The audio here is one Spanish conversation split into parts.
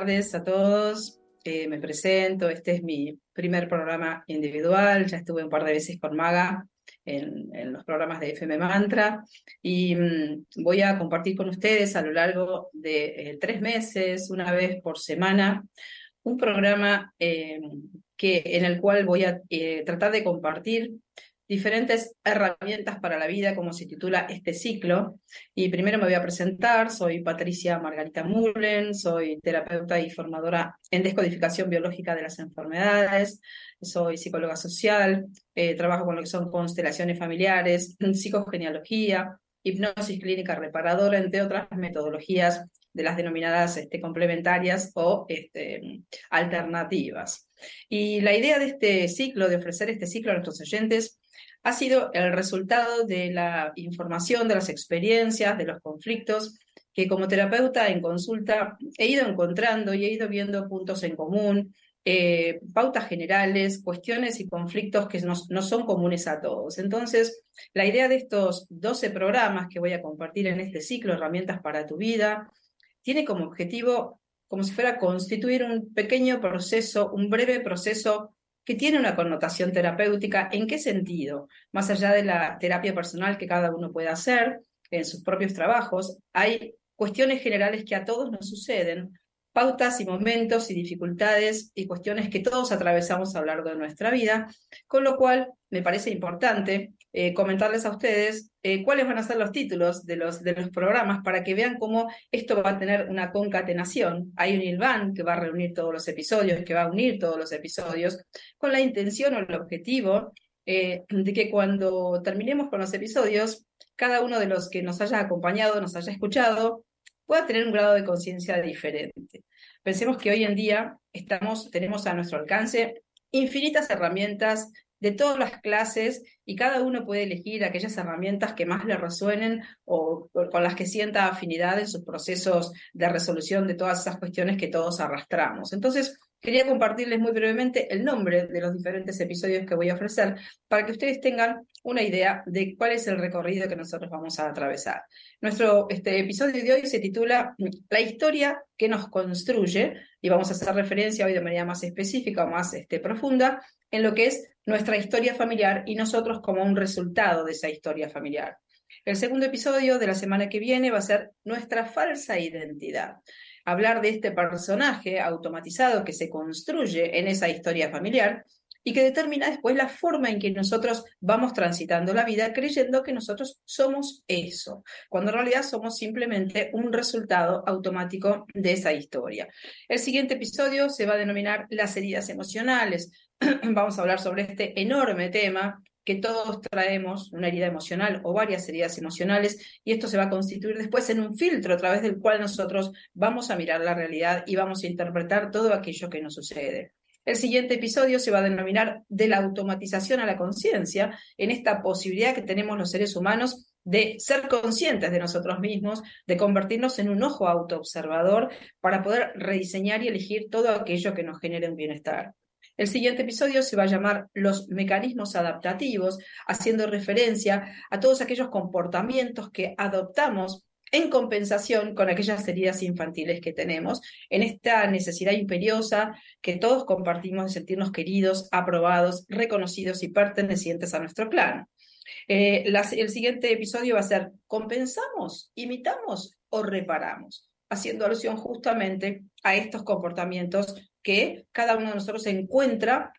tardes a todos. Eh, me presento, este es mi primer programa individual, ya estuve un par de veces con Maga en, los programas de FM Mantra y mm, voy a compartir con ustedes a lo largo de eh, tres meses, una vez por semana, un programa eh, que, en el cual voy a tratar de compartir diferentes herramientas para la vida, como se titula este ciclo. Y primero me voy a presentar, soy Patricia Margarita Mullen, soy terapeuta y formadora en descodificación biológica de las enfermedades, soy psicóloga social, eh, trabajo con lo que son constelaciones familiares, psicogenealogía, hipnosis clínica reparadora, entre otras metodologías de las denominadas este, complementarias o este, alternativas. Y la idea de este ciclo, de ofrecer este ciclo a nuestros oyentes, ha sido el resultado de la información, de las experiencias, de los conflictos que como terapeuta en consulta he ido encontrando y he ido viendo puntos en común, eh, pautas generales, cuestiones y conflictos que no, no, son comunes a todos. Entonces, la idea de estos 12 programas que voy a compartir en este ciclo, Herramientas para tu vida, tiene como objetivo, como si fuera constituir un pequeño proceso, un breve proceso que tiene una connotación terapéutica. ¿En qué sentido? Más allá de la terapia personal que cada uno puede hacer en sus propios trabajos, hay cuestiones generales que a todos nos suceden, pautas y momentos y dificultades y cuestiones que todos atravesamos a lo largo de nuestra vida, con lo cual me parece importante eh, comentarles a ustedes eh, cuáles van a ser los títulos de los, de los programas para que vean cómo esto va a tener una concatenación. Hay un ILVAN que va a reunir todos los episodios, que va a unir todos los episodios, con la intención o el objetivo eh, de que cuando terminemos con los episodios, cada uno de los que nos haya acompañado, nos haya escuchado, pueda tener un grado de conciencia diferente. Pensemos que hoy en día estamos, tenemos a nuestro alcance infinitas herramientas de todas las clases y cada uno puede elegir aquellas herramientas que más le resuenen o, con las que sienta afinidad en sus procesos de resolución de todas esas cuestiones que todos arrastramos. Entonces, quería compartirles muy brevemente el nombre de los diferentes episodios que voy a ofrecer para que ustedes tengan una idea de cuál es el recorrido que nosotros vamos a atravesar. Nuestro este episodio de hoy se titula La historia que nos construye y vamos a hacer referencia hoy de manera más específica o más este, profunda en lo que es nuestra historia familiar y nosotros como un resultado de esa historia familiar. El segundo episodio de la semana que viene va a ser nuestra falsa identidad. Hablar de este personaje automatizado que se construye en esa historia familiar y que determina después la forma en que nosotros vamos transitando la vida creyendo que nosotros somos eso, cuando en realidad somos simplemente un resultado automático de esa historia. El siguiente episodio se va a denominar las heridas emocionales, vamos a hablar sobre este enorme tema que todos traemos, una herida emocional o varias heridas emocionales, y esto se va a constituir después en un filtro a través del cual nosotros vamos a mirar la realidad y vamos a interpretar todo aquello que nos sucede. El siguiente episodio se va a denominar de la automatización a la conciencia, en esta posibilidad que tenemos los seres humanos de ser conscientes de nosotros mismos, de convertirnos en un ojo autoobservador para poder rediseñar y elegir todo aquello que nos genere un bienestar. El siguiente episodio se va a llamar Los mecanismos adaptativos, haciendo referencia a todos aquellos comportamientos que adoptamos en compensación con aquellas heridas infantiles que tenemos, en esta necesidad imperiosa que todos compartimos de sentirnos queridos, aprobados, reconocidos y pertenecientes a nuestro clan. Eh, el siguiente episodio va a ser ¿compensamos, imitamos o reparamos? Haciendo alusión justamente a estos comportamientos que cada uno de nosotros encuentra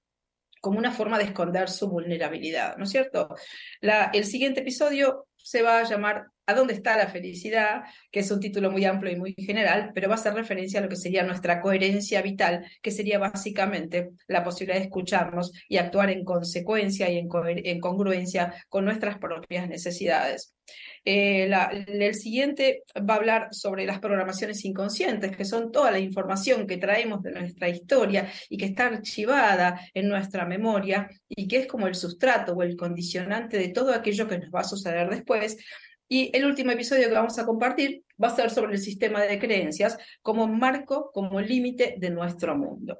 como una forma de esconder su vulnerabilidad, ¿no es cierto? el siguiente episodio se va a llamar ¿A dónde está la felicidad? que es un título muy amplio y muy general, pero va a hacer referencia a lo que sería nuestra coherencia vital, que sería básicamente la posibilidad de escucharnos y actuar en consecuencia y en, congruencia con nuestras propias necesidades. Eh, el siguiente va a hablar sobre las programaciones inconscientes, que son toda la información que traemos de nuestra historia y que está archivada en nuestra memoria y que es como el sustrato o el condicionante de todo aquello que nos va a suceder después y el último episodio que vamos a compartir va a ser sobre el sistema de creencias como marco, como límite de nuestro mundo.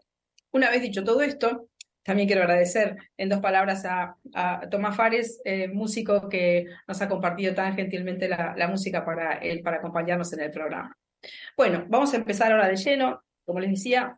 Una vez dicho todo esto, también quiero agradecer en dos palabras a, Tomás Fares, eh, músico que nos ha compartido tan gentilmente la, música para, para acompañarnos en el programa. Bueno, vamos a empezar ahora de lleno. Como les decía,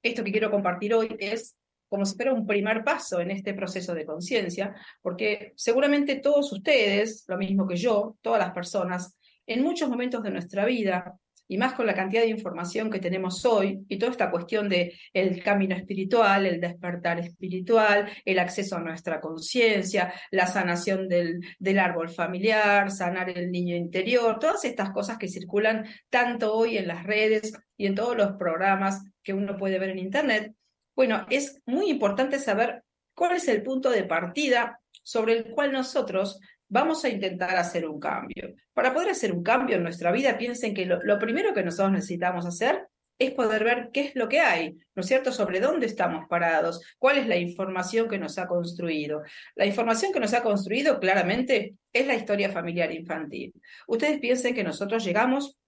esto que quiero compartir hoy es como si fuera un primer paso en este proceso de conciencia, porque seguramente todos ustedes, lo mismo que yo, todas las personas, en muchos momentos de nuestra vida, y más con la cantidad de información que tenemos hoy y toda esta cuestión de el camino espiritual, el despertar espiritual, el acceso a nuestra conciencia, la sanación del, del árbol familiar, sanar el niño interior, todas estas cosas que circulan tanto hoy en las redes y en todos los programas que uno puede ver en Internet, bueno, es muy importante saber cuál es el punto de partida sobre el cual nosotros vamos a intentar hacer un cambio. Para poder hacer un cambio en nuestra vida, piensen que lo, primero que nosotros necesitamos hacer es poder ver qué es lo que hay, ¿no es cierto?, sobre dónde estamos parados, cuál es la información que nos ha construido. La información que nos ha construido claramente es la historia familiar infantil. Ustedes piensen que nosotros llegamos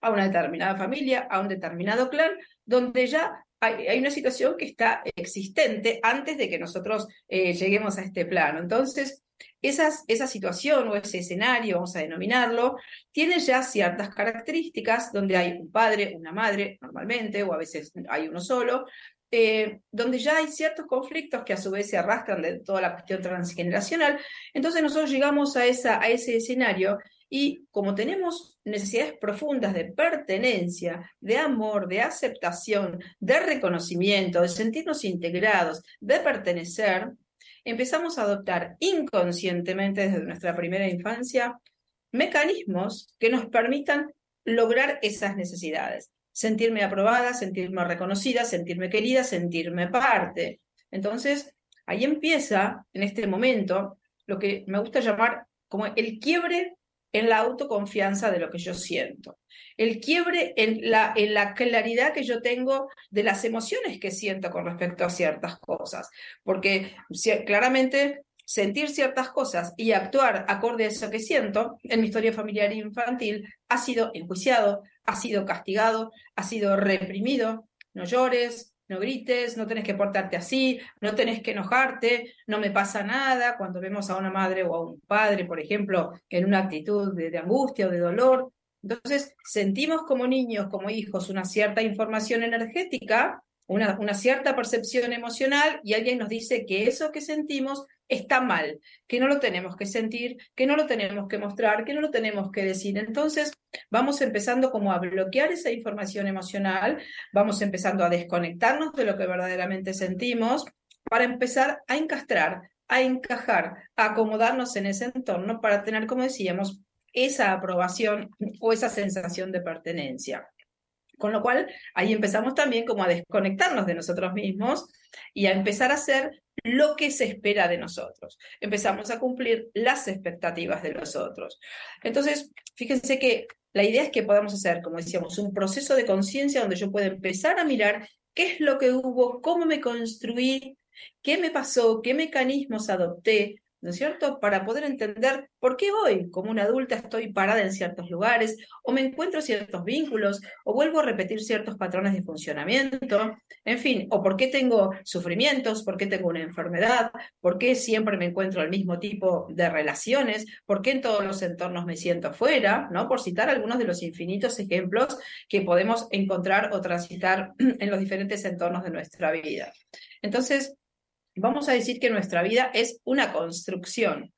a una determinada familia, a un determinado clan, donde ya hay, una situación que está existente antes de que nosotros eh, lleguemos a este plano. Entonces, esa situación o ese escenario, vamos a denominarlo, tiene ya ciertas características donde hay un padre, una madre, normalmente, o a veces hay uno solo, eh, donde ya hay ciertos conflictos que a su vez se arrastran de toda la cuestión transgeneracional. Entonces nosotros llegamos a, esa, a ese escenario y como tenemos necesidades profundas de pertenencia, de amor, de aceptación, de reconocimiento, de sentirnos integrados, de pertenecer, empezamos a adoptar inconscientemente desde nuestra primera infancia mecanismos que nos permitan lograr esas necesidades. Sentirme aprobada, sentirme reconocida, sentirme querida, sentirme parte. Entonces, ahí empieza, en este momento, lo que me gusta llamar como el quiebre en la autoconfianza de lo que yo siento. El quiebre en la, en la claridad que yo tengo de las emociones que siento con respecto a ciertas cosas. Porque claramente sentir ciertas cosas y actuar acorde a eso que siento en mi historia familiar infantil ha sido enjuiciado, ha sido castigado, ha sido reprimido. No llores, no grites, no tenés que portarte así, no tenés que enojarte, no me pasa nada. Cuando vemos a una madre o a un padre, por ejemplo, en una actitud de, angustia o de dolor, entonces sentimos como niños, como hijos, una cierta información energética, una, una cierta percepción emocional y alguien nos dice que eso que sentimos está mal, que no lo tenemos que sentir, que no lo tenemos que mostrar, que no lo tenemos que decir. Entonces, vamos empezando como a bloquear esa información emocional, vamos empezando a desconectarnos de lo que verdaderamente sentimos para empezar a encastrar, a encajar, a acomodarnos en ese entorno para tener, como decíamos, esa aprobación o esa sensación de pertenencia. Con lo cual, ahí empezamos también como a desconectarnos de nosotros mismos y a empezar a hacer lo que se espera de nosotros. Empezamos a cumplir las expectativas de los otros. Entonces, fíjense que la idea es que podamos hacer, como decíamos, un proceso de conciencia donde yo pueda empezar a mirar qué es lo que hubo, cómo me construí, qué me pasó, qué mecanismos adopté ¿no es cierto? Para poder entender por qué hoy, como una adulta, estoy parada en ciertos lugares, o me encuentro ciertos vínculos, o vuelvo a repetir ciertos patrones de funcionamiento, en fin, o por qué tengo sufrimientos, por qué tengo una enfermedad, por qué siempre me encuentro el mismo tipo de relaciones, por qué en todos los entornos me siento fuera, ¿no? Por citar algunos de los infinitos ejemplos que podemos encontrar o transitar en los diferentes entornos de nuestra vida. Entonces, vamos a decir que nuestra vida es una construcción,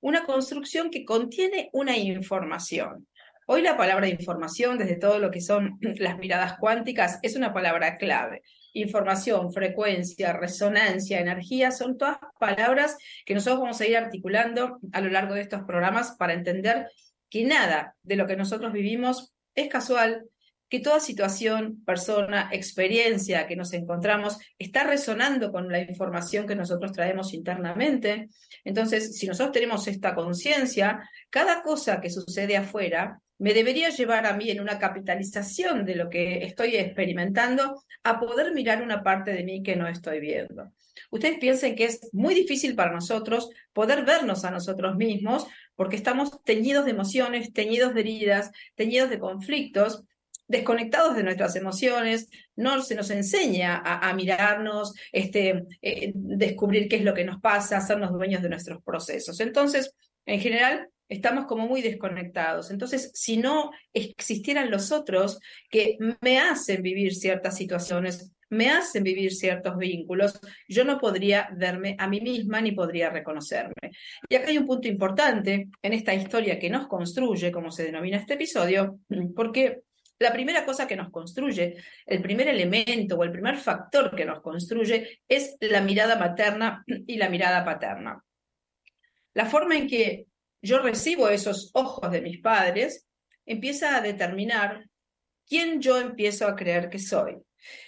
una construcción que contiene una información. Hoy la palabra información, desde todo lo que son las miradas cuánticas, es una palabra clave. Información, frecuencia, resonancia, energía, son todas palabras que nosotros vamos a ir articulando a lo largo de estos programas para entender que nada de lo que nosotros vivimos es casual, que toda situación, persona, experiencia que nos encontramos está resonando con la información que nosotros traemos internamente. Entonces, si nosotros tenemos esta conciencia, cada cosa que sucede afuera me debería llevar a mí en una capitalización de lo que estoy experimentando a poder mirar una parte de mí que no estoy viendo. Ustedes piensen que es muy difícil para nosotros poder vernos a nosotros mismos porque estamos teñidos de emociones, teñidos de heridas, teñidos de conflictos desconectados de nuestras emociones, no se nos enseña a, mirarnos, este, eh, descubrir qué es lo que nos pasa, hacernos dueños de nuestros procesos. Entonces, en general, estamos como muy desconectados. Entonces, si no existieran los otros que me hacen vivir ciertas situaciones, me hacen vivir ciertos vínculos, yo no podría verme a mí misma ni podría reconocerme. Y acá hay un punto importante en esta historia que nos construye, como se denomina este episodio, porque la primera cosa que nos construye, el primer elemento o el primer factor que nos construye es la mirada materna y la mirada paterna. La forma en que yo recibo esos ojos de mis padres empieza a determinar quién yo empiezo a creer que soy.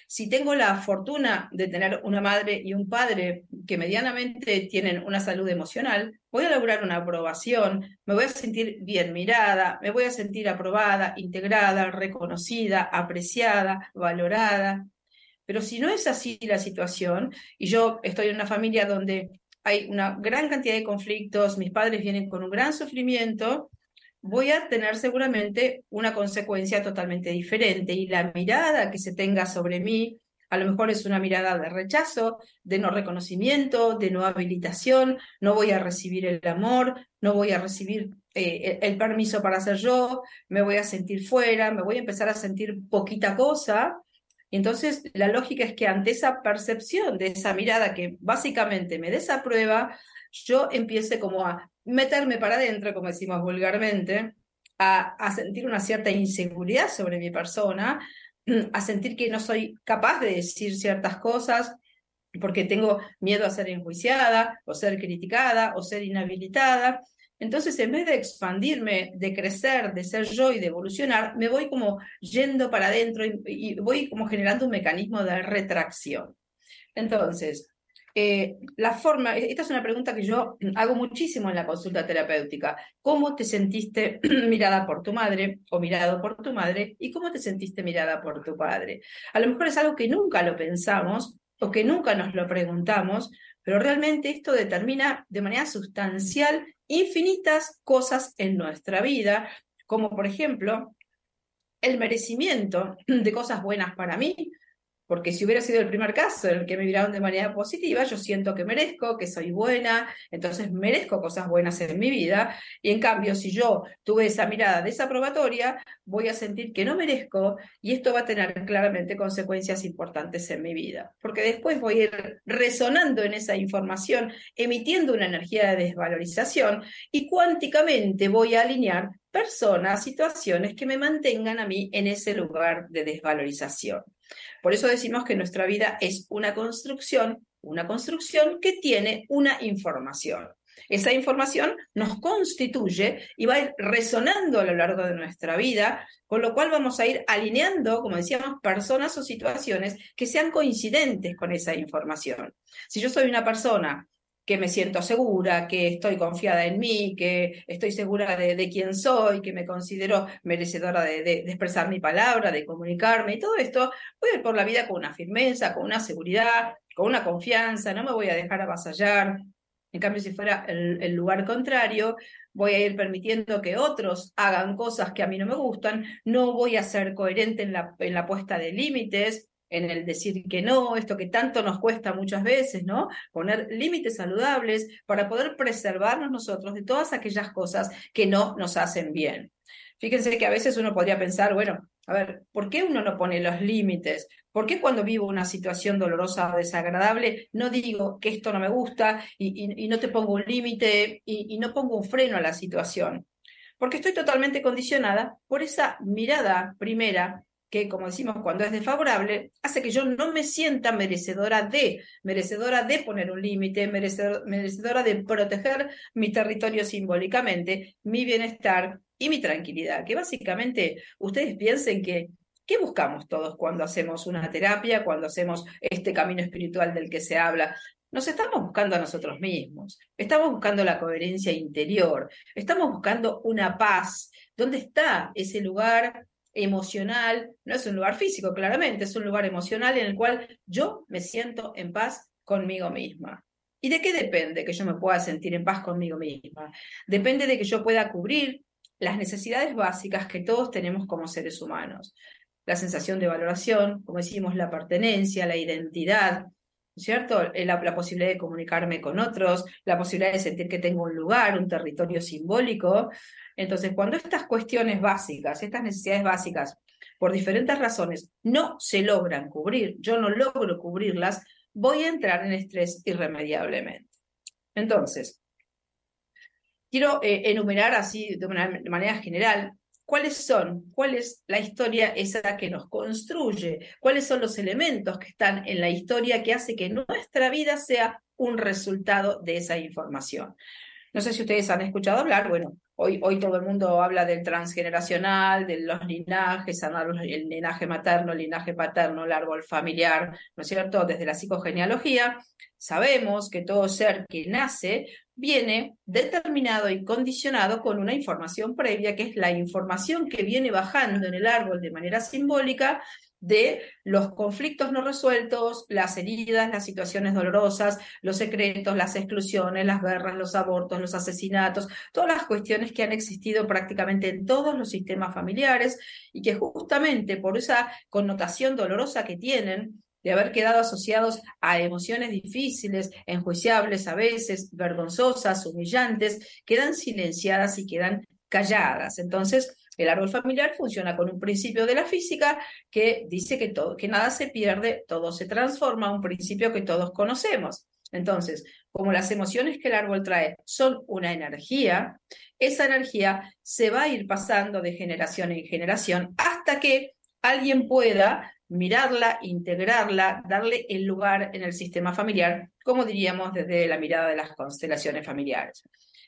Si tengo la fortuna de tener una madre y un padre que medianamente tienen una salud emocional, voy a lograr una aprobación, me voy a sentir bien mirada, me voy a sentir aprobada, integrada, reconocida, apreciada, valorada. Pero si no es así la situación, y yo estoy en una familia donde hay una gran cantidad de conflictos, mis padres vienen con un gran sufrimiento, voy a tener seguramente una consecuencia totalmente diferente y la mirada que se tenga sobre mí a lo mejor es una mirada de rechazo, de no reconocimiento, de no habilitación, no voy a recibir el amor, no voy a recibir eh, el permiso para ser yo, me voy a sentir fuera, me voy a empezar a sentir poquita cosa. Entonces, la lógica es que ante esa percepción de esa mirada que básicamente me desaprueba, yo empiece como a meterme para adentro, como decimos vulgarmente, a, sentir una cierta inseguridad sobre mi persona, a sentir que no soy capaz de decir ciertas cosas porque tengo miedo a ser enjuiciada o ser criticada o ser inhabilitada. Entonces, en vez de expandirme, de crecer, de ser yo y de evolucionar, me voy como yendo para adentro y voy como generando un mecanismo de retracción. Entonces, eh, la forma, esta es una pregunta que yo hago muchísimo en la consulta terapéutica. ¿Cómo te sentiste mirada por tu madre o mirado por tu madre? ¿Y cómo te sentiste mirada por tu padre? A lo mejor es algo que nunca lo pensamos o que nunca nos lo preguntamos, pero realmente esto determina de manera sustancial infinitas cosas en nuestra vida, como por ejemplo el merecimiento de cosas buenas para mí, porque si hubiera sido el primer caso en el que me miraron de manera positiva, yo siento que merezco, que soy buena, entonces merezco cosas buenas en mi vida. Y en cambio, si yo tuve esa mirada desaprobatoria, voy a sentir que no merezco y esto va a tener claramente consecuencias importantes en mi vida. Porque después voy a ir resonando en esa información, emitiendo una energía de desvalorización y cuánticamente voy a alinear personas, situaciones que me mantengan a mí en ese lugar de desvalorización. Por eso decimos que nuestra vida es una construcción, una construcción que tiene una información. Esa información nos constituye y va a ir resonando a lo largo de nuestra vida, con lo cual vamos a ir alineando, como decíamos, personas o situaciones que sean coincidentes con esa información. Si yo soy una persona que me siento segura, que estoy confiada en mí, que estoy segura de, quién soy, que me considero merecedora de, expresar mi palabra, de comunicarme y todo esto, voy a ir por la vida con una firmeza, con una seguridad, con una confianza, no me voy a dejar avasallar, En cambio, si fuera el, lugar contrario, voy a ir permitiendo que otros hagan cosas que a mí no me gustan, no voy a ser coherente en la, en la puesta de límites, en el decir que no, esto que tanto nos cuesta muchas veces, ¿no? Poner límites saludables para poder preservarnos nosotros de todas aquellas cosas que no nos hacen bien. Fíjense que a veces uno podría pensar, bueno, a ver, ¿por qué uno no pone los límites? ¿Por qué cuando vivo una situación dolorosa o desagradable no digo que esto no me gusta y, no te pongo un límite y, no pongo un freno a la situación? Porque estoy totalmente condicionada por esa mirada primera que, como decimos, cuando es desfavorable, hace que yo no me sienta merecedora de, merecedora de poner un límite, merecedora de proteger mi territorio simbólicamente, mi bienestar y mi tranquilidad. Que básicamente ustedes piensen que ¿Qué buscamos todos cuando hacemos una terapia, cuando hacemos este camino espiritual del que se habla? Nos estamos buscando a nosotros mismos, estamos buscando la coherencia interior, estamos buscando una paz. ¿Dónde está ese lugar emocional, no es un lugar físico, claramente, es un lugar emocional en el cual yo me siento en paz conmigo misma. ¿Y de qué depende que yo me pueda sentir en paz conmigo misma? Depende de que yo pueda cubrir las necesidades básicas que todos tenemos como seres humanos. La sensación de valoración, como decimos, la pertenencia, la identidad, ¿cierto? La, la, posibilidad de comunicarme con otros, la posibilidad de sentir que tengo un lugar, un territorio simbólico, entonces, cuando estas cuestiones básicas, estas necesidades básicas, por diferentes razones, no se logran cubrir, yo no logro cubrirlas, voy a entrar en estrés irremediablemente. Entonces, quiero eh, enumerar así de una manera general cuáles son, cuál es la historia esa que nos construye, cuáles son los elementos que están en la historia que hace que nuestra vida sea un resultado de esa información. No sé si ustedes han escuchado hablar, bueno, Hoy, todo el mundo habla del transgeneracional, de los linajes, el linaje materno, el linaje paterno, el árbol familiar, ¿no es cierto? Desde la psicogenealogía, sabemos que todo ser que nace viene determinado y condicionado con una información previa, que es la información que viene bajando en el árbol de manera simbólica de los conflictos no resueltos, las heridas, las situaciones dolorosas, los secretos, las exclusiones, las guerras, los abortos, los asesinatos, todas las cuestiones que han existido prácticamente en todos los sistemas familiares y que justamente por esa connotación dolorosa que tienen, de haber quedado asociados a emociones difíciles, enjuiciables a veces, vergonzosas, humillantes, quedan silenciadas y quedan calladas. Entonces, el árbol familiar funciona con un principio de la física que dice que, todo, que nada se pierde, todo se transforma, un principio que todos conocemos. Entonces, como las emociones que el árbol trae son una energía, esa energía se va a ir pasando de generación en generación hasta que alguien pueda mirarla, integrarla, darle el lugar en el sistema familiar, como diríamos desde la mirada de las constelaciones familiares.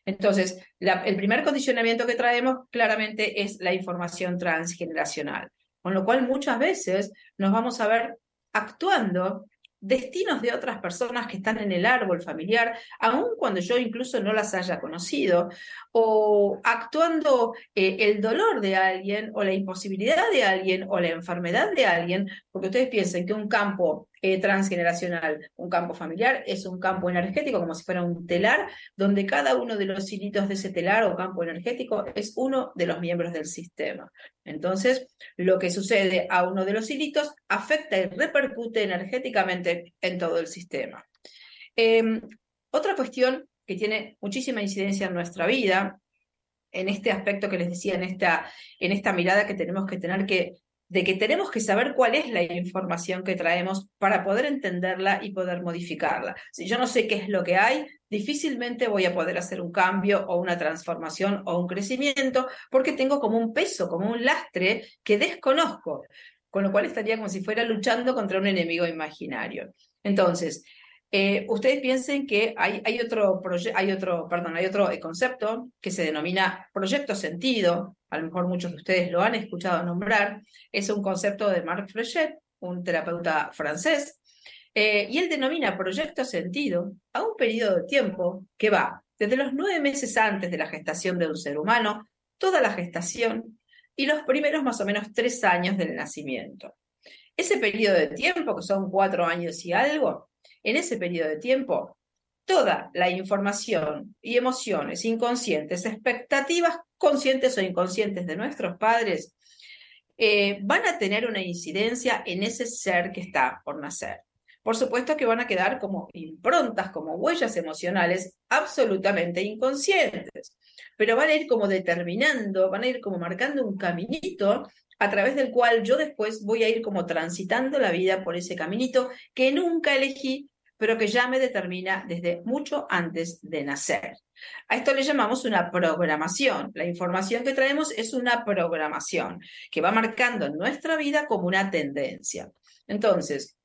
Entonces, el primer condicionamiento que traemos claramente es la información transgeneracional, con lo cual muchas veces nos vamos a ver actuando destinos de otras personas que están en el árbol familiar, aun cuando yo incluso no las haya conocido, o actuando eh, el dolor de alguien, o la imposibilidad de alguien, o la enfermedad de alguien, porque ustedes piensen que un campo eh, transgeneracional. Un campo familiar es un campo energético, como si fuera un telar, donde cada uno de los hilitos de ese telar o campo energético es uno de los miembros del sistema. Entonces, lo que sucede a uno de los hilitos afecta y repercute energéticamente en todo el sistema. Em, otra cuestión que tiene muchísima incidencia en nuestra vida, en este aspecto que les decía, en esta, en esta mirada que tenemos que tener que de que tenemos que saber cuál es la información que traemos para poder entenderla y poder modificarla. Si yo no sé qué es lo que hay, difícilmente voy a poder hacer un cambio o una transformación o un crecimiento porque tengo como un peso, como un lastre que desconozco, con lo cual estaría como si fuera luchando contra un enemigo imaginario. Entonces, eh, ustedes piensen que hay, otro, hay otro, perdón, hay otro concepto que se denomina proyecto sentido, a lo mejor muchos de ustedes lo han escuchado nombrar, es un concepto de Marc Frechet, un terapeuta francés, eh, y él denomina proyecto sentido a un periodo de tiempo que va desde los nueve meses antes de la gestación de un ser humano, toda la gestación y los primeros más o menos tres años del nacimiento. Ese periodo de tiempo, que son cuatro años y algo, en ese periodo de tiempo, toda la información y emociones inconscientes, expectativas conscientes o inconscientes de nuestros padres, eh, van a tener una incidencia en ese ser que está por nacer. Por supuesto que van a quedar como improntas, como huellas emocionales absolutamente inconscientes, pero van a ir como determinando, van a ir como marcando un caminito a través del cual yo después voy a ir como transitando la vida por ese caminito que nunca elegí, pero que ya me determina desde mucho antes de nacer. A esto le llamamos una programación. La información que traemos es una programación que va marcando nuestra vida como una tendencia. Entonces,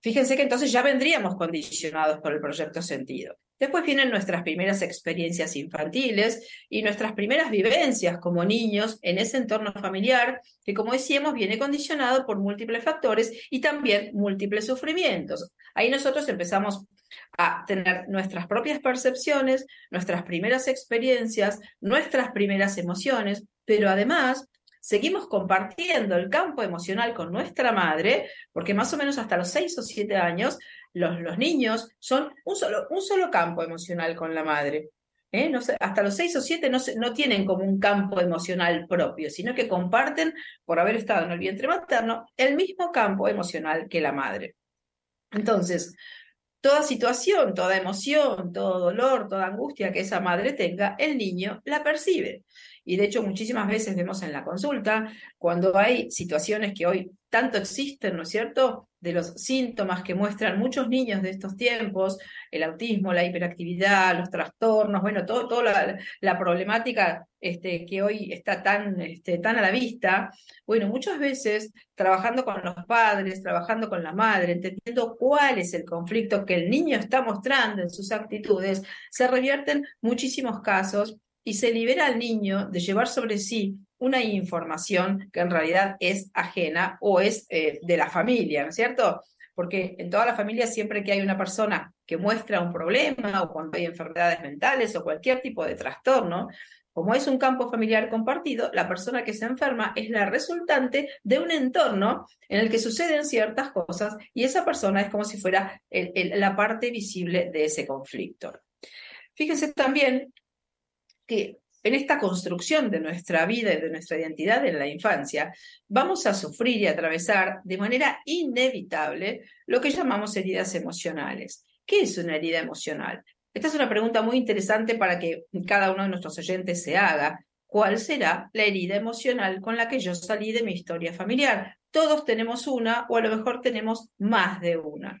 fíjense que entonces ya vendríamos condicionados por el proyecto sentido. Después vienen nuestras primeras experiencias infantiles y nuestras primeras vivencias como niños en ese entorno familiar que, como decíamos, viene condicionado por múltiples factores y también múltiples sufrimientos. Ahí nosotros empezamos a tener nuestras propias percepciones, nuestras primeras experiencias, nuestras primeras emociones, pero además seguimos compartiendo el campo emocional con nuestra madre, porque más o menos hasta los seis o siete años los, los niños son un solo, un solo campo emocional con la madre. ¿eh? No hasta los seis o siete no, no tienen como un campo emocional propio, sino que comparten, por haber estado en el vientre materno, el mismo campo emocional que la madre. Entonces, toda situación, toda emoción, todo dolor, toda angustia que esa madre tenga, el niño la percibe. Y de hecho muchísimas veces vemos en la consulta, cuando hay situaciones que hoy tanto existen, ¿no es cierto?, de los síntomas que muestran muchos niños de estos tiempos, el autismo, la hiperactividad, los trastornos, bueno, toda la, problemática este, que hoy está tan, este, tan a la vista, bueno, muchas veces trabajando con los padres, trabajando con la madre, entendiendo cuál es el conflicto que el niño está mostrando en sus actitudes, se revierten muchísimos casos y se libera al niño de llevar sobre sí una información que en realidad es ajena o es eh, de la familia, ¿no es cierto? Porque en toda la familia siempre que hay una persona que muestra un problema o cuando hay enfermedades mentales o cualquier tipo de trastorno, como es un campo familiar compartido, la persona que se enferma es la resultante de un entorno en el que suceden ciertas cosas y esa persona es como si fuera la parte visible de ese conflicto. Fíjense también que en esta construcción de nuestra vida y de nuestra identidad en la infancia, vamos a sufrir y atravesar de manera inevitable lo que llamamos heridas emocionales. ¿Qué es una herida emocional? Esta es una pregunta muy interesante para que cada uno de nuestros oyentes se haga. ¿Cuál será la herida emocional con la que yo salí de mi historia familiar? Todos tenemos una o a lo mejor tenemos más de una.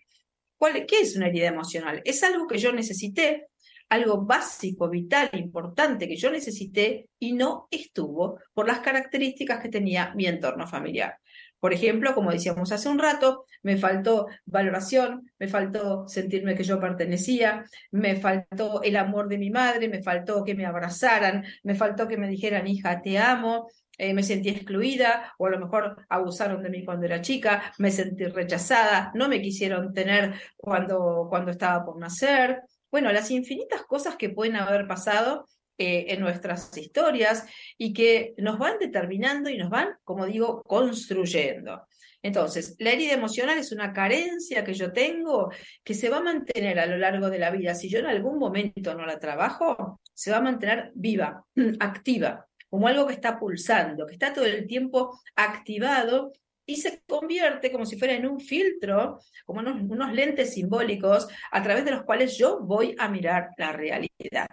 ¿Qué es una herida emocional? Es algo que yo necesité algo básico, vital, importante que yo necesité y no estuvo por las características que tenía mi entorno familiar. Por ejemplo, como decíamos hace un rato, me faltó valoración, me faltó sentirme que yo pertenecía, me faltó el amor de mi madre, me faltó que me abrazaran, me faltó que me dijeran, hija, te amo, eh, me sentí excluida o a lo mejor abusaron de mí cuando era chica, me sentí rechazada, no me quisieron tener cuando, cuando estaba por nacer, bueno, las infinitas cosas que pueden haber pasado eh, en nuestras historias y que nos van determinando y nos van, como digo, construyendo. Entonces, la herida emocional es una carencia que yo tengo que se va a mantener a lo largo de la vida. Si yo en algún momento no la trabajo, se va a mantener viva, activa, como algo que está pulsando, que está todo el tiempo activado y se convierte como si fuera en un filtro, como unos, lentes simbólicos a través de los cuales yo voy a mirar la realidad.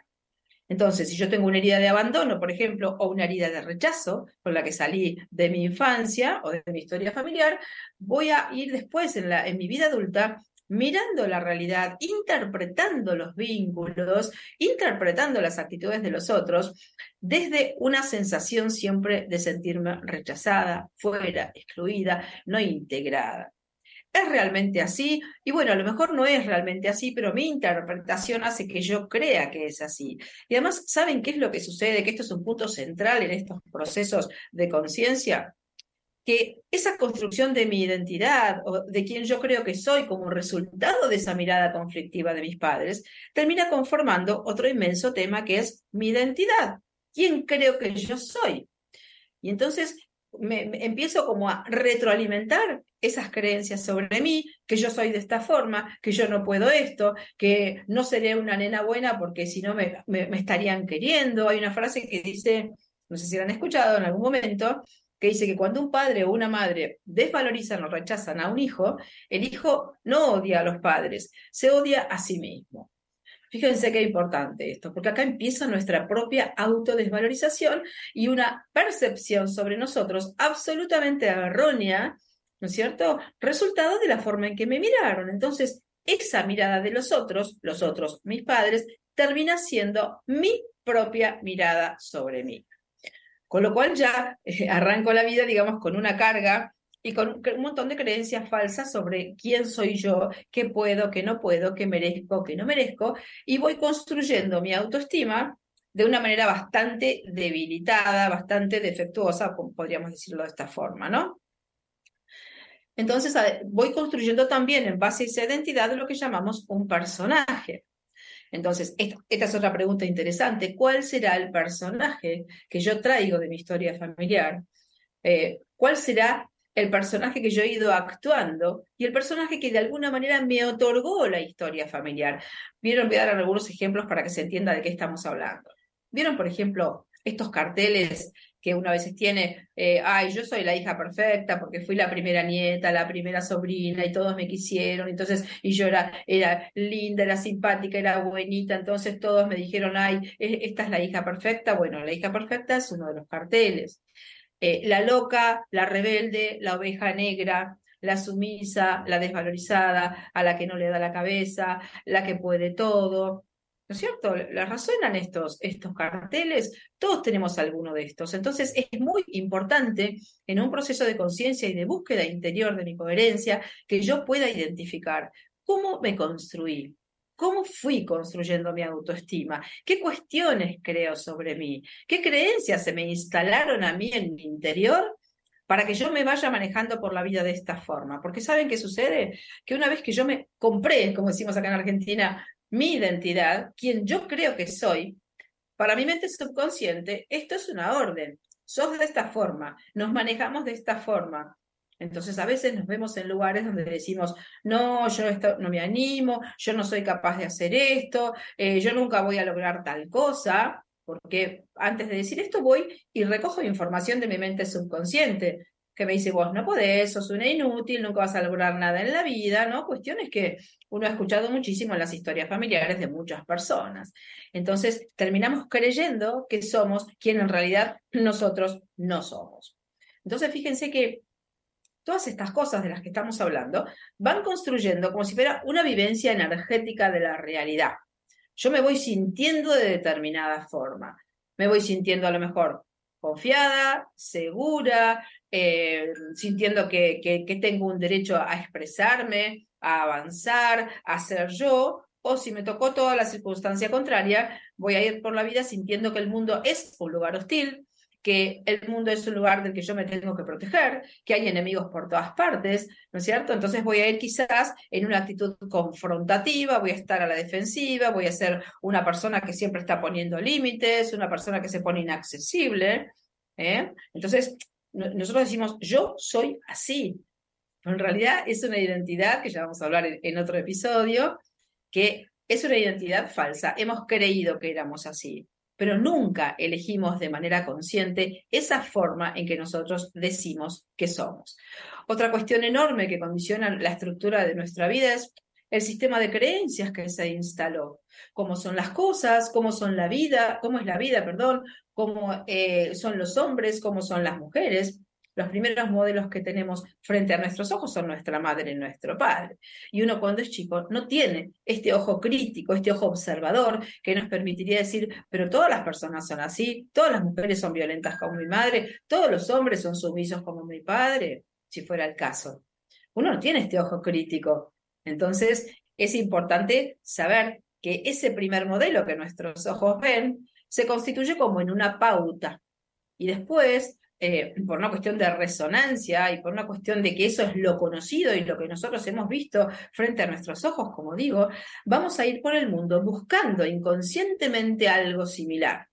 Entonces, si yo tengo una herida de abandono, por ejemplo, o una herida de rechazo con la que salí de mi infancia o de mi historia familiar, voy a ir después en, la, en mi vida adulta mirando la realidad, interpretando los vínculos, interpretando las actitudes de los otros, desde una sensación siempre de sentirme rechazada, fuera, excluida, no integrada. ¿Es realmente así? Y bueno, a lo mejor no es realmente así, pero mi interpretación hace que yo crea que es así. Y además, ¿saben qué es lo que sucede? Que esto es un punto central en estos procesos de conciencia que esa construcción de mi identidad o de quien yo creo que soy como resultado de esa mirada conflictiva de mis padres, termina conformando otro inmenso tema que es mi identidad. ¿Quién creo que yo soy? Y entonces me, empiezo como a retroalimentar esas creencias sobre mí, que yo soy de esta forma, que yo no puedo esto, que no seré una nena buena porque si no me, me, estarían queriendo. Hay una frase que dice, no sé si la han escuchado en algún momento, que dice que cuando un padre o una madre desvalorizan o rechazan a un hijo, el hijo no odia a los padres, se odia a sí mismo. Fíjense qué importante esto, porque acá empieza nuestra propia autodesvalorización y una percepción sobre nosotros absolutamente errónea, ¿no es cierto? Resultado de la forma en que me miraron. Entonces, esa mirada de los otros, los otros, mis padres, termina siendo mi propia mirada sobre mí. Con lo cual ya eh, arranco la vida, digamos, con una carga y con un montón de creencias falsas sobre quién soy yo, qué puedo, qué no puedo, qué merezco, qué no merezco, y voy construyendo mi autoestima de una manera bastante debilitada, bastante defectuosa, podríamos decirlo de esta forma, ¿no? Entonces voy construyendo también en base a esa identidad lo que llamamos un personaje. Entonces, esta, es otra pregunta interesante. ¿Cuál será el personaje que yo traigo de mi historia familiar? Eh, ¿Cuál será el personaje que yo he ido actuando y el personaje que de alguna manera me otorgó la historia familiar. Vieron, voy a dar algunos ejemplos para que se entienda de qué estamos hablando. Vieron, por ejemplo, estos carteles que una vez tiene, eh, ay, yo soy la hija perfecta porque fui la primera nieta, la primera sobrina y todos me quisieron, entonces, y yo era, era linda, era simpática, era buenita, entonces todos me dijeron, ay, esta es la hija perfecta. Bueno, la hija perfecta es uno de los carteles. Eh, la loca, la rebelde, la oveja negra, la sumisa, la desvalorizada, a la que no le da la cabeza, la que puede todo. ¿No es cierto? ¿La resuenan estos, estos carteles? Todos tenemos alguno de estos. Entonces es muy importante en un proceso de conciencia y de búsqueda interior de mi coherencia que yo pueda identificar cómo me construí, ¿Cómo fui construyendo mi autoestima? ¿Qué cuestiones creo sobre mí? ¿Qué creencias se me instalaron a mí en mi interior para que yo me vaya manejando por la vida de esta forma? Porque ¿saben qué sucede? Que una vez que yo me compré, como decimos acá en Argentina, mi identidad, quien yo creo que soy, para mi mente subconsciente, esto es una orden. Sos de esta forma, nos manejamos de esta forma. Entonces a veces nos vemos en lugares donde decimos, no, yo no me animo, yo no soy capaz de hacer esto, eh, yo nunca voy a lograr tal cosa, porque antes de decir esto voy y recojo información de mi mente subconsciente, que me dice, vos no podés, sos una inútil, nunca vas a lograr nada en la vida, ¿no? Cuestiones que uno ha escuchado muchísimo en las historias familiares de muchas personas. Entonces, terminamos creyendo que somos quien en realidad nosotros no somos. Entonces, fíjense que todas estas cosas de las que estamos hablando van construyendo como si fuera una vivencia energética de la realidad. Yo me voy sintiendo de determinada forma. Me voy sintiendo a lo mejor confiada, segura, eh, sintiendo que, que, tengo un derecho a expresarme, a avanzar, a ser yo, o si me tocó toda la circunstancia contraria, voy a ir por la vida sintiendo que el mundo es un lugar hostil, que el mundo es un lugar del que yo me tengo que proteger, que hay enemigos por todas partes, ¿no es cierto? Entonces voy a ir quizás en una actitud confrontativa, voy a estar a la defensiva, voy a ser una persona que siempre está poniendo límites, una persona que se pone inaccesible. ¿eh? Entonces, nosotros decimos, yo soy así. Pero en realidad es una identidad, que ya vamos a hablar en otro episodio, que es una identidad falsa. Hemos creído que éramos así pero nunca elegimos de manera consciente esa forma en que nosotros decimos que somos. Otra cuestión enorme que condiciona la estructura de nuestra vida es el sistema de creencias que se instaló. Cómo son las cosas, cómo son la vida, cómo es la vida, perdón, cómo eh, son los hombres, cómo son las mujeres. Los primeros modelos que tenemos frente a nuestros ojos son nuestra madre y nuestro padre. Y uno cuando es chico no tiene este ojo crítico, este ojo observador que nos permitiría decir, pero todas las personas son así, todas las mujeres son violentas como mi madre, todos los hombres son sumisos como mi padre, si fuera el caso. Uno no tiene este ojo crítico. Entonces, es importante saber que ese primer modelo que nuestros ojos ven se constituye como en una pauta. Y después eh, por una cuestión de resonancia y por una cuestión de que eso es lo conocido y lo que nosotros hemos visto frente a nuestros ojos, como digo, vamos a ir por el mundo buscando inconscientemente algo similar.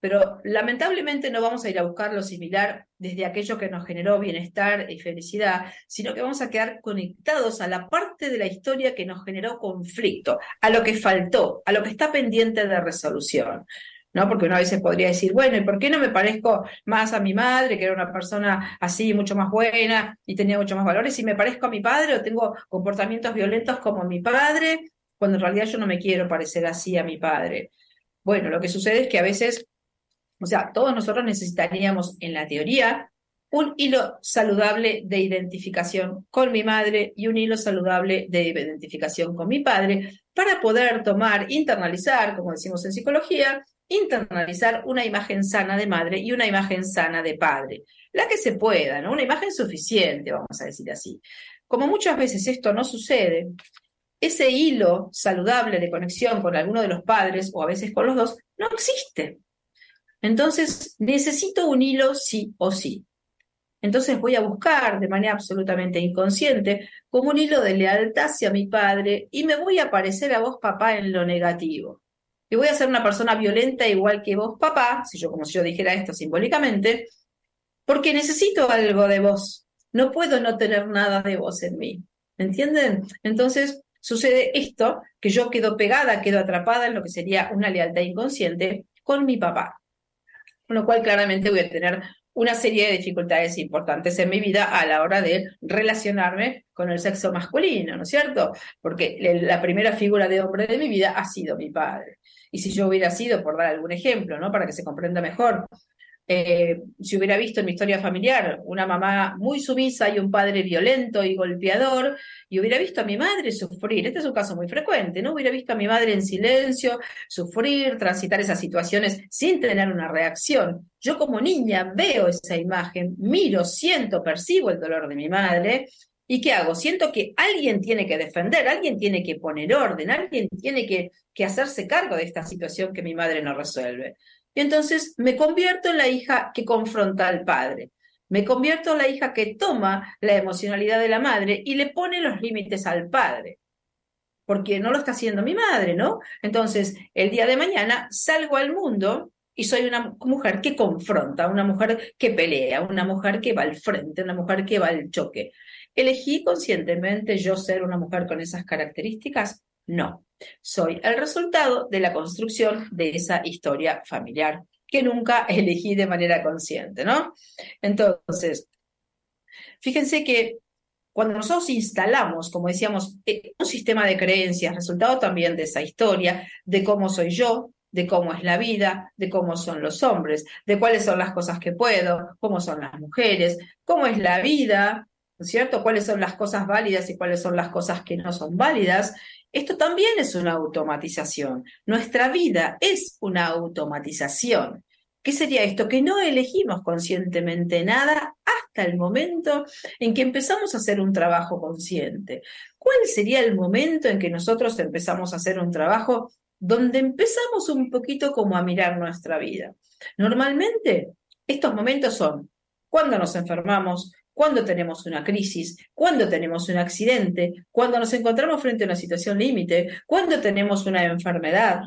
pero lamentablemente no vamos a ir a buscar lo similar desde aquello que nos generó bienestar y felicidad, sino que vamos a quedar conectados a la parte de la historia que nos generó conflicto, a lo que faltó, a lo que está pendiente de resolución. ¿No? Porque una vez podría decir, bueno, ¿y por qué no me parezco más a mi madre, que era una persona así, mucho más buena y tenía mucho más valores, y me parezco a mi padre o tengo comportamientos violentos como mi padre, cuando en realidad yo no me quiero parecer así a mi padre? Bueno, lo que sucede es que a veces, o sea, todos nosotros necesitaríamos en la teoría un hilo saludable de identificación con mi madre y un hilo saludable de identificación con mi padre para poder tomar, internalizar, como decimos en psicología, internalizar una imagen sana de madre y una imagen sana de padre. La que se pueda, ¿no? Una imagen suficiente, vamos a decir así. Como muchas veces esto no sucede, ese hilo saludable de conexión con alguno de los padres o a veces con los dos no existe. Entonces, necesito un hilo sí o sí. Entonces voy a buscar de manera absolutamente inconsciente como un hilo de lealtad hacia mi padre y me voy a parecer a vos, papá, en lo negativo y voy a ser una persona violenta igual que vos, papá, si yo como si yo dijera esto simbólicamente, porque necesito algo de vos. No puedo no tener nada de vos en mí. ¿Me entienden? Entonces sucede esto, que yo quedo pegada, quedo atrapada en lo que sería una lealtad inconsciente con mi papá. Con lo cual claramente voy a tener una serie de dificultades importantes en mi vida a la hora de relacionarme con el sexo masculino, ¿no es cierto? Porque la primera figura de hombre de mi vida ha sido mi padre. Y si yo hubiera sido, por dar algún ejemplo, ¿no? Para que se comprenda mejor, eh, si hubiera visto en mi historia familiar una mamá muy sumisa y un padre violento y golpeador, y hubiera visto a mi madre sufrir, este es un caso muy frecuente, ¿no? Hubiera visto a mi madre en silencio, sufrir, transitar esas situaciones sin tener una reacción. Yo como niña veo esa imagen, miro, siento, percibo el dolor de mi madre, ¿Y qué hago? Siento que alguien tiene que defender, alguien tiene que poner orden, alguien tiene que, que, hacerse cargo de esta situación que mi madre no resuelve. Y entonces me convierto en la hija que confronta al padre. Me convierto en la hija que toma la emocionalidad de la madre y le pone los límites al padre. Porque no lo está haciendo mi madre, ¿no? Entonces, el día de mañana salgo al mundo y soy una mujer que confronta, una mujer que pelea, una mujer que va al frente, una mujer que va al choque. ¿Elegí conscientemente yo ser una mujer con esas características? No, soy el resultado de la construcción de esa historia familiar que nunca elegí de manera consciente, ¿no? Entonces, fíjense que cuando nosotros instalamos, como decíamos, eh, un sistema de creencias, resultado también de esa historia, de cómo soy yo, de cómo es la vida, de cómo son los hombres, de cuáles son las cosas que puedo, cómo son las mujeres, cómo es la vida, ¿no es cierto? ¿Cuáles son las cosas válidas y cuáles son las cosas que no son válidas? Esto también es una automatización. Nuestra vida es una automatización. ¿Qué sería esto? Que no elegimos conscientemente nada hasta el momento en que empezamos a hacer un trabajo consciente. ¿Cuál sería el momento en que nosotros empezamos a hacer un trabajo donde empezamos un poquito como a mirar nuestra vida? Normalmente estos momentos son cuando nos enfermamos, cuando tenemos una crisis, cuando tenemos un accidente, cuando nos encontramos frente a una situación límite, cuando tenemos una enfermedad.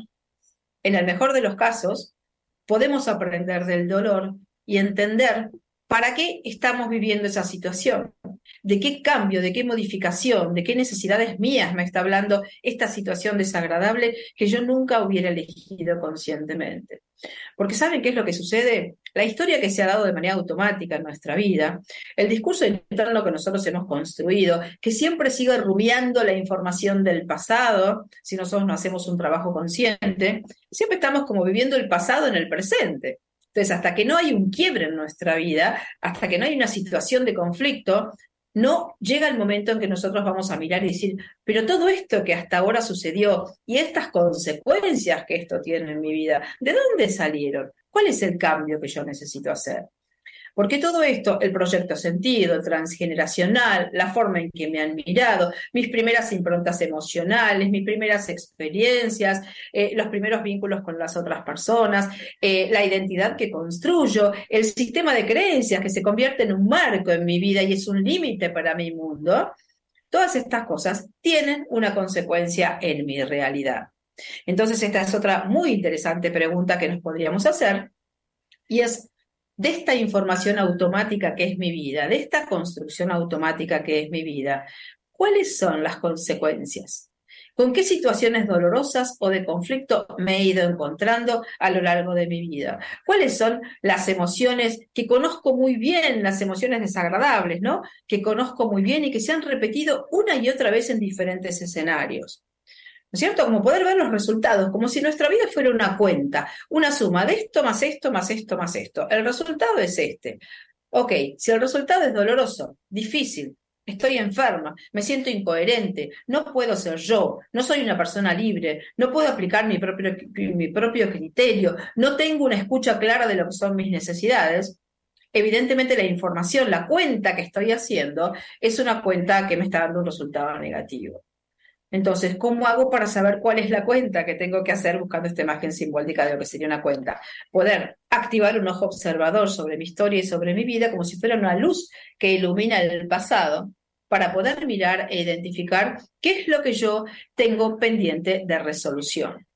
En el mejor de los casos, podemos aprender del dolor y entender para qué estamos viviendo esa situación, de qué cambio, de qué modificación, de qué necesidades mías me está hablando esta situación desagradable que yo nunca hubiera elegido conscientemente. Porque ¿saben qué es lo que sucede? La historia que se ha dado de manera automática en nuestra vida, el discurso interno que nosotros hemos construido, que siempre sigue rumiando la información del pasado, si nosotros no hacemos un trabajo consciente, siempre estamos como viviendo el pasado en el presente. Entonces, hasta que no hay un quiebre en nuestra vida, hasta que no hay una situación de conflicto, no llega el momento en que nosotros vamos a mirar y decir, pero todo esto que hasta ahora sucedió y estas consecuencias que esto tiene en mi vida, ¿de dónde salieron? ¿Cuál es el cambio que yo necesito hacer? Porque todo esto, el proyecto sentido, transgeneracional, la forma en que me han mirado, mis primeras improntas emocionales, mis primeras experiencias, eh, los primeros vínculos con las otras personas, eh, la identidad que construyo, el sistema de creencias que se convierte en un marco en mi vida y es un límite para mi mundo, todas estas cosas tienen una consecuencia en mi realidad. Entonces, esta es otra muy interesante pregunta que nos podríamos hacer Y es de esta información automática que es mi vida, de esta construcción automática que es mi vida, ¿cuáles son las consecuencias? ¿Con qué situaciones dolorosas o de conflicto me he ido encontrando a lo largo de mi vida? ¿Cuáles son las emociones que conozco muy bien, las emociones desagradables, ¿no? Que conozco muy bien y que se han repetido una y otra vez en diferentes escenarios. ¿No es cierto? Como poder ver los resultados, como si nuestra vida fuera una cuenta, una suma de esto más esto más esto más esto. El resultado es este. Ok, si el resultado es doloroso, difícil, Estoy enferma, me siento incoherente, no puedo ser yo, no soy una persona libre, no puedo aplicar mi propio, mi propio criterio, no tengo una escucha clara de lo que son mis necesidades. Evidentemente la información, la cuenta que estoy haciendo es una cuenta que me está dando un resultado negativo. Entonces, ¿cómo hago para saber cuál es la cuenta que tengo que hacer buscando esta imagen simbólica de lo que sería una cuenta? Poder activar un ojo observador sobre mi historia y sobre mi vida como si fuera una luz que ilumina el pasado para poder mirar e identificar qué es lo que yo tengo pendiente de resolución.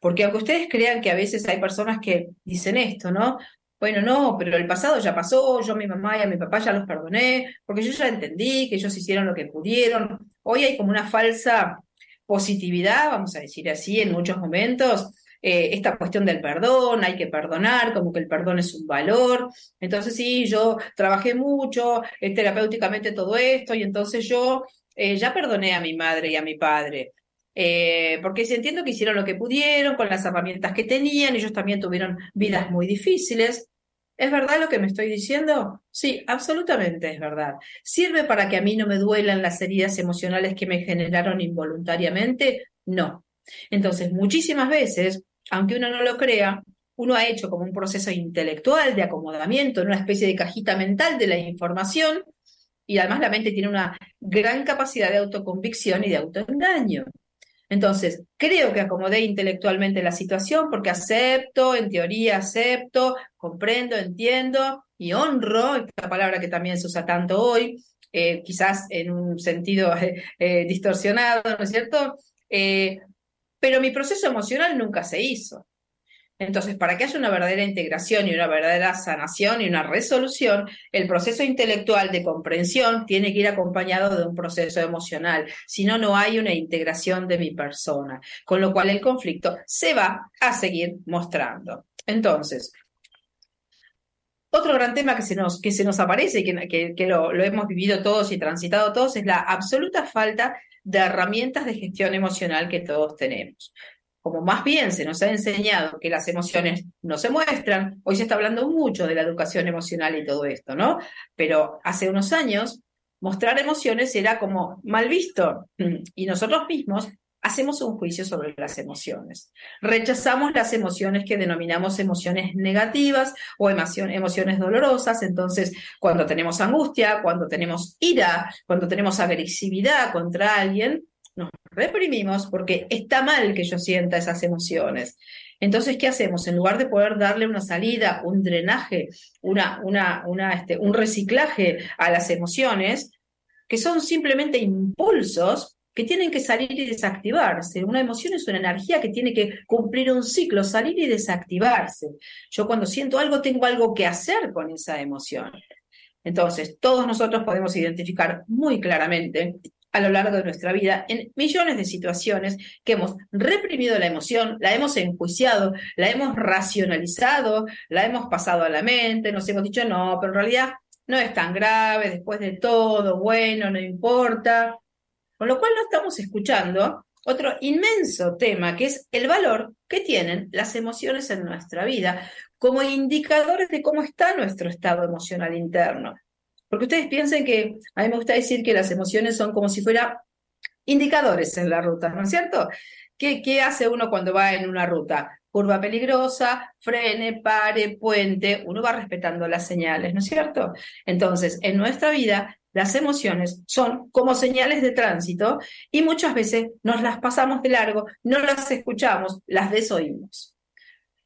Porque aunque ustedes crean que a veces hay personas que dicen esto, ¿no? Bueno, no, pero el pasado ya pasó, yo a mi mamá y a mi papá ya los perdoné, porque yo ya entendí que ellos hicieron lo que pudieron. Hoy hay como una falsa positividad, vamos a decir así, en muchos momentos, eh, esta cuestión del perdón, hay que perdonar, como que el perdón es un valor. Entonces, sí, yo trabajé mucho eh, terapéuticamente todo esto y entonces yo eh, ya perdoné a mi madre y a mi padre. porque si entiendo que hicieron lo que pudieron con las herramientas que tenían, ellos también tuvieron vidas muy difíciles. ¿Es verdad lo que me estoy diciendo? Sí, absolutamente es verdad. ¿Sirve para que a mí no me duelan las heridas emocionales que me generaron involuntariamente? No. Entonces, muchísimas veces, aunque uno no lo crea, uno ha hecho como un proceso intelectual de acomodamiento en una especie de cajita mental de la información y además la mente tiene una gran capacidad de autoconvicción y de autoengaño. Entonces, creo que acomodé intelectualmente la situación porque acepto, en teoría acepto, comprendo, entiendo y honro, esta palabra que también se usa tanto hoy, eh, quizás en un sentido eh, distorsionado, ¿no es cierto? Eh, pero mi proceso emocional nunca se hizo. Entonces, para que haya una verdadera integración y una verdadera sanación y una resolución, el proceso intelectual de comprensión tiene que ir acompañado de un proceso emocional, si no, no hay una integración de mi persona, con lo cual el conflicto se va a seguir mostrando. Entonces, otro gran tema que se nos, que se nos aparece y que, que, lo, lo hemos vivido todos y transitado todos es la absoluta falta de herramientas de gestión emocional que todos tenemos como más bien se nos ha enseñado que las emociones no se muestran, hoy se está hablando mucho de la educación emocional y todo esto, ¿no? Pero hace unos años mostrar emociones era como mal visto y nosotros mismos hacemos un juicio sobre las emociones. Rechazamos las emociones que denominamos emociones negativas o emociones dolorosas. Entonces, cuando tenemos angustia, cuando tenemos ira, cuando tenemos agresividad contra alguien, nos reprimimos porque está mal que yo sienta esas emociones. Entonces, ¿qué hacemos? En lugar de poder darle una salida, un drenaje, una, una, una, este, un reciclaje a las emociones, que son simplemente impulsos que tienen que salir y desactivarse. Una emoción es una energía que tiene que cumplir un ciclo, salir y desactivarse. Yo cuando siento algo tengo algo que hacer con esa emoción. Entonces, todos nosotros podemos identificar muy claramente a lo largo de nuestra vida en millones de situaciones que hemos reprimido la emoción, la hemos enjuiciado, la hemos racionalizado, la hemos pasado a la mente, nos hemos dicho no, pero en realidad no es tan grave, después de todo, bueno, no importa. Con lo cual no estamos escuchando otro inmenso tema que es el valor que tienen las emociones en nuestra vida como indicadores de cómo está nuestro estado emocional interno. Porque ustedes piensen que, a mí me gusta decir que las emociones son como si fueran indicadores en la ruta, ¿no es cierto? ¿Qué, ¿Qué hace uno cuando va en una ruta? Curva peligrosa, frene, pare, puente, uno va respetando las señales, ¿no es cierto? Entonces, en nuestra vida, las emociones son como señales de tránsito y muchas veces nos las pasamos de largo, no las escuchamos, las desoímos.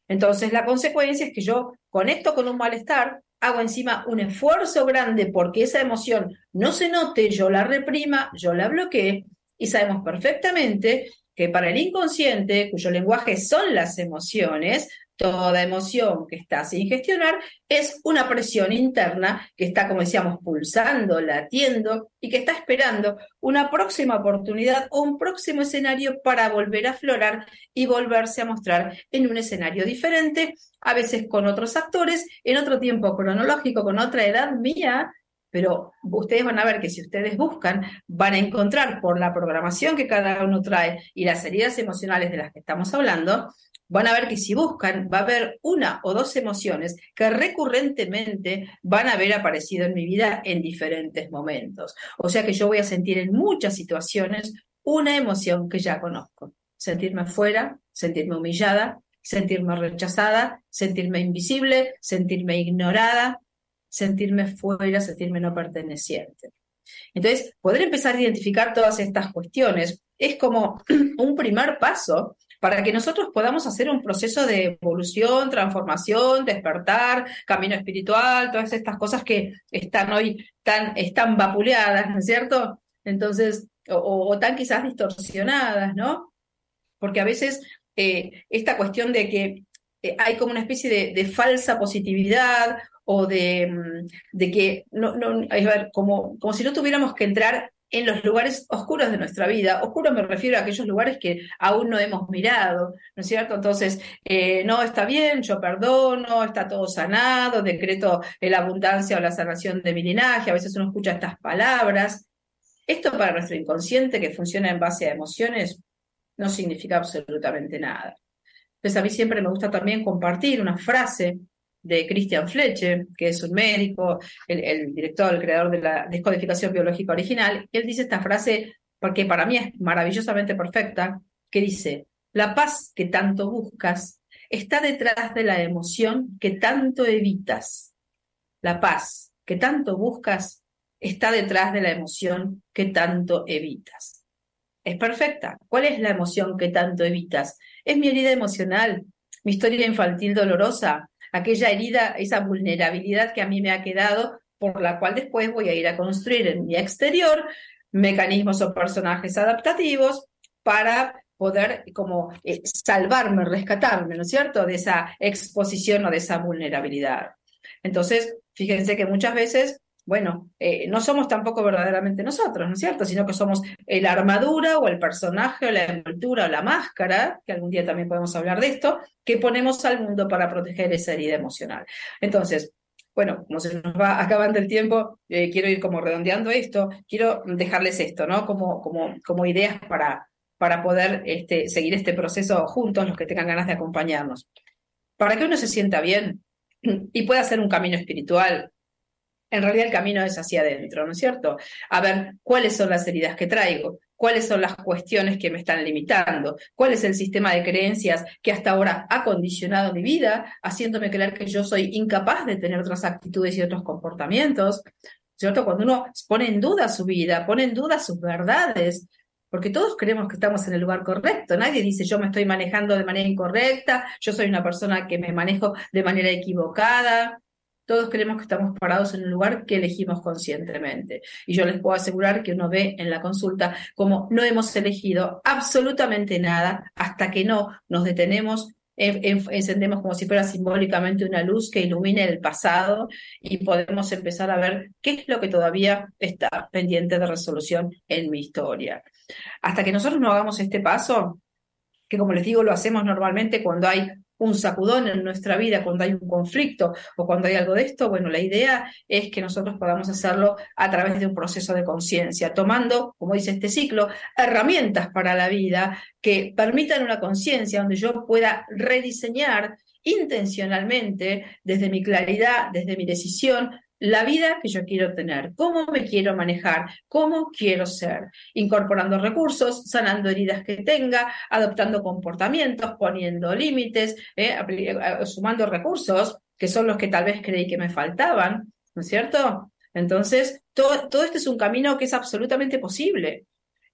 Entonces, la consecuencia es que yo conecto con un malestar, hago encima un esfuerzo grande porque esa emoción no se note, yo la reprima, yo la bloqueé y sabemos perfectamente que para el inconsciente, cuyo lenguaje son las emociones, toda emoción que está sin gestionar es una presión interna que está, como decíamos, pulsando, latiendo y que está esperando una próxima oportunidad o un próximo escenario para volver a aflorar y volverse a mostrar en un escenario diferente, a veces con otros actores, en otro tiempo cronológico, con otra edad mía, pero ustedes van a ver que si ustedes buscan, van a encontrar por la programación que cada uno trae y las heridas emocionales de las que estamos hablando, van a ver que si buscan, va a haber una o dos emociones que recurrentemente van a haber aparecido en mi vida en diferentes momentos. O sea que yo voy a sentir en muchas situaciones una emoción que ya conozco. Sentirme fuera, sentirme humillada, sentirme rechazada, sentirme invisible, sentirme ignorada, sentirme fuera, sentirme no perteneciente. Entonces, poder empezar a identificar todas estas cuestiones es como un primer paso para que nosotros podamos hacer un proceso de evolución, transformación, despertar, camino espiritual, todas estas cosas que están hoy tan, están vapuleadas, ¿no es cierto? Entonces, o, tan quizás distorsionadas, ¿no? Porque a veces eh, esta cuestión de que eh, hay como una especie de, falsa positividad o de, mm, que, no, como, como si no tuviéramos que entrar en los lugares oscuros de nuestra vida. Oscuro me refiero a aquellos lugares que aún no hemos mirado, ¿no es cierto? Entonces, eh, no está bien, yo perdono, está todo sanado, decreto la abundancia o la sanación de mi linaje, a veces uno escucha estas palabras. Esto para nuestro inconsciente que funciona en base a emociones no significa absolutamente nada. Entonces, a mí siempre me gusta también compartir una frase de Christian Fletcher, que es un médico, el, director, el creador de la descodificación biológica original, él dice esta frase porque para mí es maravillosamente perfecta, que dice, la paz que tanto buscas está detrás de la emoción que tanto evitas. La paz que tanto buscas está detrás de la emoción que tanto evitas. Es perfecta. ¿Cuál es la emoción que tanto evitas? Es mi herida emocional, mi historia infantil dolorosa, aquella herida, esa vulnerabilidad que a mí me ha quedado, por la cual después voy a ir a construir en mi exterior mecanismos o personajes adaptativos para poder como eh, salvarme, rescatarme, ¿no es cierto?, de esa exposición o de esa vulnerabilidad. Entonces, fíjense que muchas veces bueno, eh, no somos tampoco verdaderamente nosotros, ¿no es cierto? Sino que somos la armadura o el personaje o la envoltura o la máscara, que algún día también podemos hablar de esto, que ponemos al mundo para proteger esa herida emocional. Entonces, bueno, como se nos va acabando el tiempo, eh, quiero ir como redondeando esto, quiero dejarles esto, ¿no? Como, como, como ideas para, para poder este, seguir este proceso juntos, los que tengan ganas de acompañarnos. Para que uno se sienta bien y pueda hacer un camino espiritual en realidad el camino es hacia adentro, ¿no es cierto? A ver, ¿cuáles son las heridas que traigo? ¿Cuáles son las cuestiones que me están limitando? ¿Cuál es el sistema de creencias que hasta ahora ha condicionado mi vida, haciéndome creer que yo soy incapaz de tener otras actitudes y otros comportamientos? ¿Cierto? Cuando uno pone en duda su vida, pone en duda sus verdades, porque todos creemos que estamos en el lugar correcto. Nadie dice yo me estoy manejando de manera incorrecta, yo soy una persona que me manejo de manera equivocada. Todos creemos que estamos parados en un lugar que elegimos conscientemente. Y yo les puedo asegurar que uno ve en la consulta como no hemos elegido absolutamente nada hasta que no nos detenemos encendemos como si fuera simbólicamente una luz que ilumine el pasado y podemos empezar a ver qué es lo que todavía está pendiente de resolución en mi historia. Hasta que nosotros no hagamos este paso, que como les digo lo hacemos normalmente cuando hay un sacudón en nuestra vida cuando hay un conflicto o cuando hay algo de esto, bueno, la idea es que nosotros podamos hacerlo a través de un proceso de conciencia, tomando, como dice este ciclo, herramientas para la vida que permitan una conciencia donde yo pueda rediseñar intencionalmente, desde mi claridad, desde mi decisión, la vida que yo quiero tener, cómo me quiero manejar, cómo quiero ser, incorporando recursos, sanando heridas que tenga, adoptando comportamientos, poniendo límites, eh, eh, sumando recursos, que son los que tal vez creí que me faltaban, ¿no es cierto? Entonces, todo, todo este es un camino que es absolutamente posible.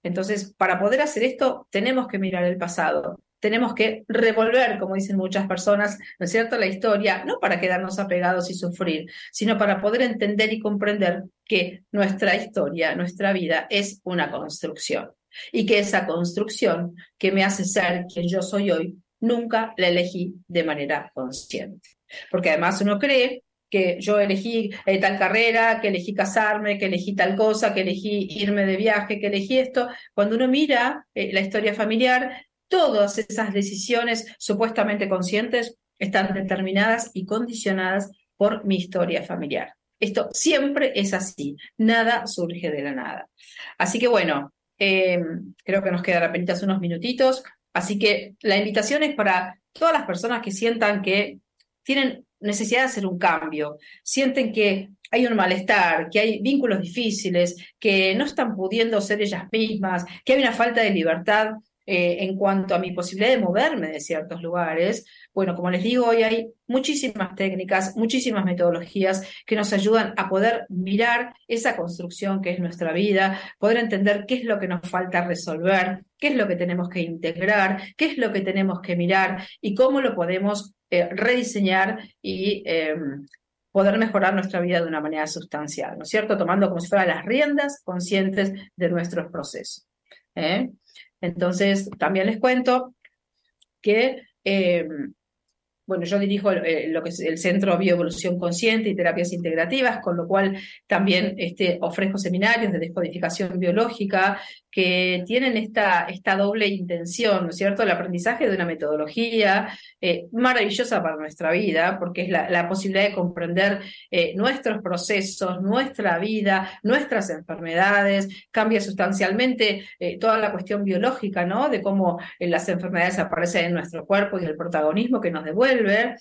Entonces, para poder hacer esto, tenemos que mirar el pasado, tenemos que revolver, como dicen muchas personas, ¿no es cierto?, la historia, no para quedarnos apegados y sufrir, sino para poder entender y comprender que nuestra historia, nuestra vida es una construcción y que esa construcción que me hace ser quien yo soy hoy nunca la elegí de manera consciente. Porque además uno cree que yo elegí eh, tal carrera, que elegí casarme, que elegí tal cosa, que elegí irme de viaje, que elegí esto. Cuando uno mira eh, la historia familiar, todas esas decisiones supuestamente conscientes están determinadas y condicionadas por mi historia familiar. Esto siempre es así, nada surge de la nada. Así que bueno, em, creo que nos quedan apenas unos minutitos, así que la invitación es para todas las personas que sientan que tienen necesidad de hacer un cambio, sienten que hay un malestar, que hay vínculos difíciles, que no están pudiendo ser ellas mismas, que hay una falta de libertad eh, en cuanto a mi posibilidad de moverme de ciertos lugares. Bueno, como les digo, hoy hay muchísimas técnicas, muchísimas metodologías que nos ayudan a poder mirar esa construcción que es nuestra vida, poder entender qué es lo que nos falta resolver, qué es lo que tenemos que integrar, qué es lo que tenemos que mirar y cómo lo podemos eh, rediseñar y em, poder mejorar nuestra vida de una manera sustancial, ¿no es cierto? Tomando como si fueran las riendas conscientes de nuestros procesos. ¿eh? Entonces, también les cuento que em, bueno, yo dirijo eh, lo que es el Centro Bioevolución Consciente y Terapias Integrativas, con lo cual también este, ofrezco seminarios de descodificación biológica que tienen esta, esta doble intención, ¿no es cierto? El aprendizaje de una metodología eh, maravillosa para nuestra vida, porque es la, posibilidad de comprender eh, nuestros procesos, nuestra vida, nuestras enfermedades, cambia sustancialmente toda la cuestión biológica, ¿no? De cómo las enfermedades aparecen en nuestro cuerpo y el protagonismo que nos devuelve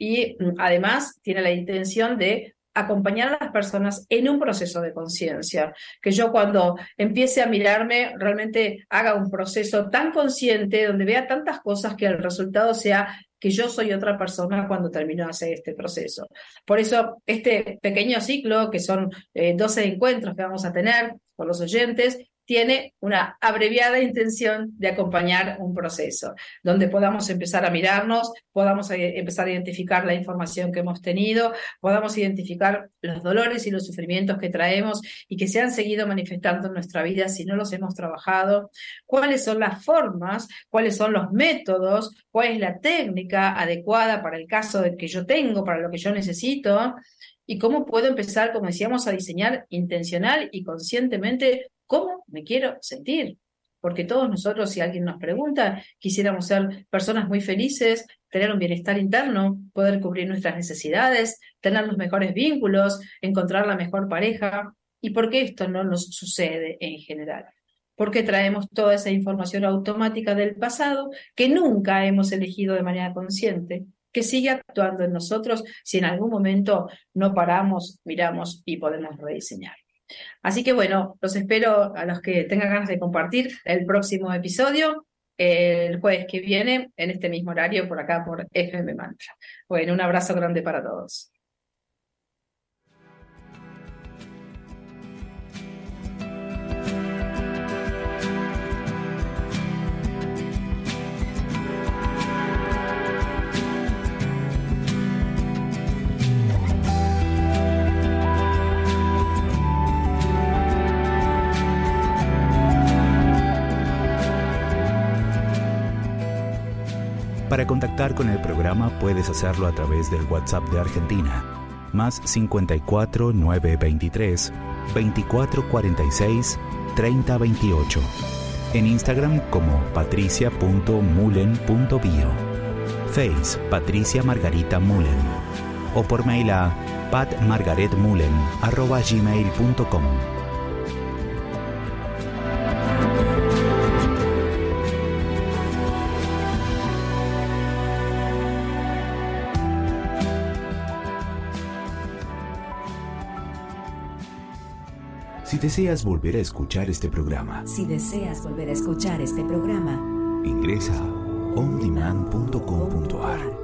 y mm, además tiene la intención de acompañar a las personas en un proceso de conciencia, que yo cuando empiece a mirarme realmente haga un proceso tan consciente donde vea tantas cosas que el resultado sea que yo soy otra persona cuando termino de hacer este proceso. Por eso, este pequeño ciclo, que son 12 eh, encuentros que vamos a tener con los oyentes, tiene una abreviada intención de acompañar un proceso, donde podamos empezar a mirarnos, podamos eh, empezar a identificar la información que hemos tenido, podamos identificar los dolores y los sufrimientos que traemos y que se han seguido manifestando en nuestra vida si no los hemos trabajado, cuáles son las formas, cuáles son los métodos, cuál es la técnica adecuada para el caso que yo tengo, para lo que yo necesito, y cómo puedo empezar, como decíamos, a diseñar intencional y conscientemente cómo me quiero sentir. Porque todos nosotros, si alguien nos pregunta, quisiéramos ser personas muy felices, tener un bienestar interno, poder cubrir nuestras necesidades, tener los mejores vínculos, encontrar la mejor pareja. ¿Y por qué esto no nos sucede en general? Porque traemos toda esa información automática del pasado que nunca hemos elegido de manera consciente, que sigue actuando en nosotros si en algún momento no paramos, miramos y podemos rediseñar. Así que bueno, los espero a los que tengan ganas de compartir el próximo episodio el jueves que viene en este mismo horario por acá por FM Mantra. Bueno, un abrazo grande para todos. Para contactar con el programa puedes hacerlo a través del WhatsApp de Argentina, más 54 923 2446 3028. En Instagram como patricia.mulen.bio. Face Patricia Margarita Mullen. O por mail a patmargaretmulen.gmail.com. deseas volver a escuchar este programa, si deseas volver a escuchar este programa, ingresa ondemand.com.ar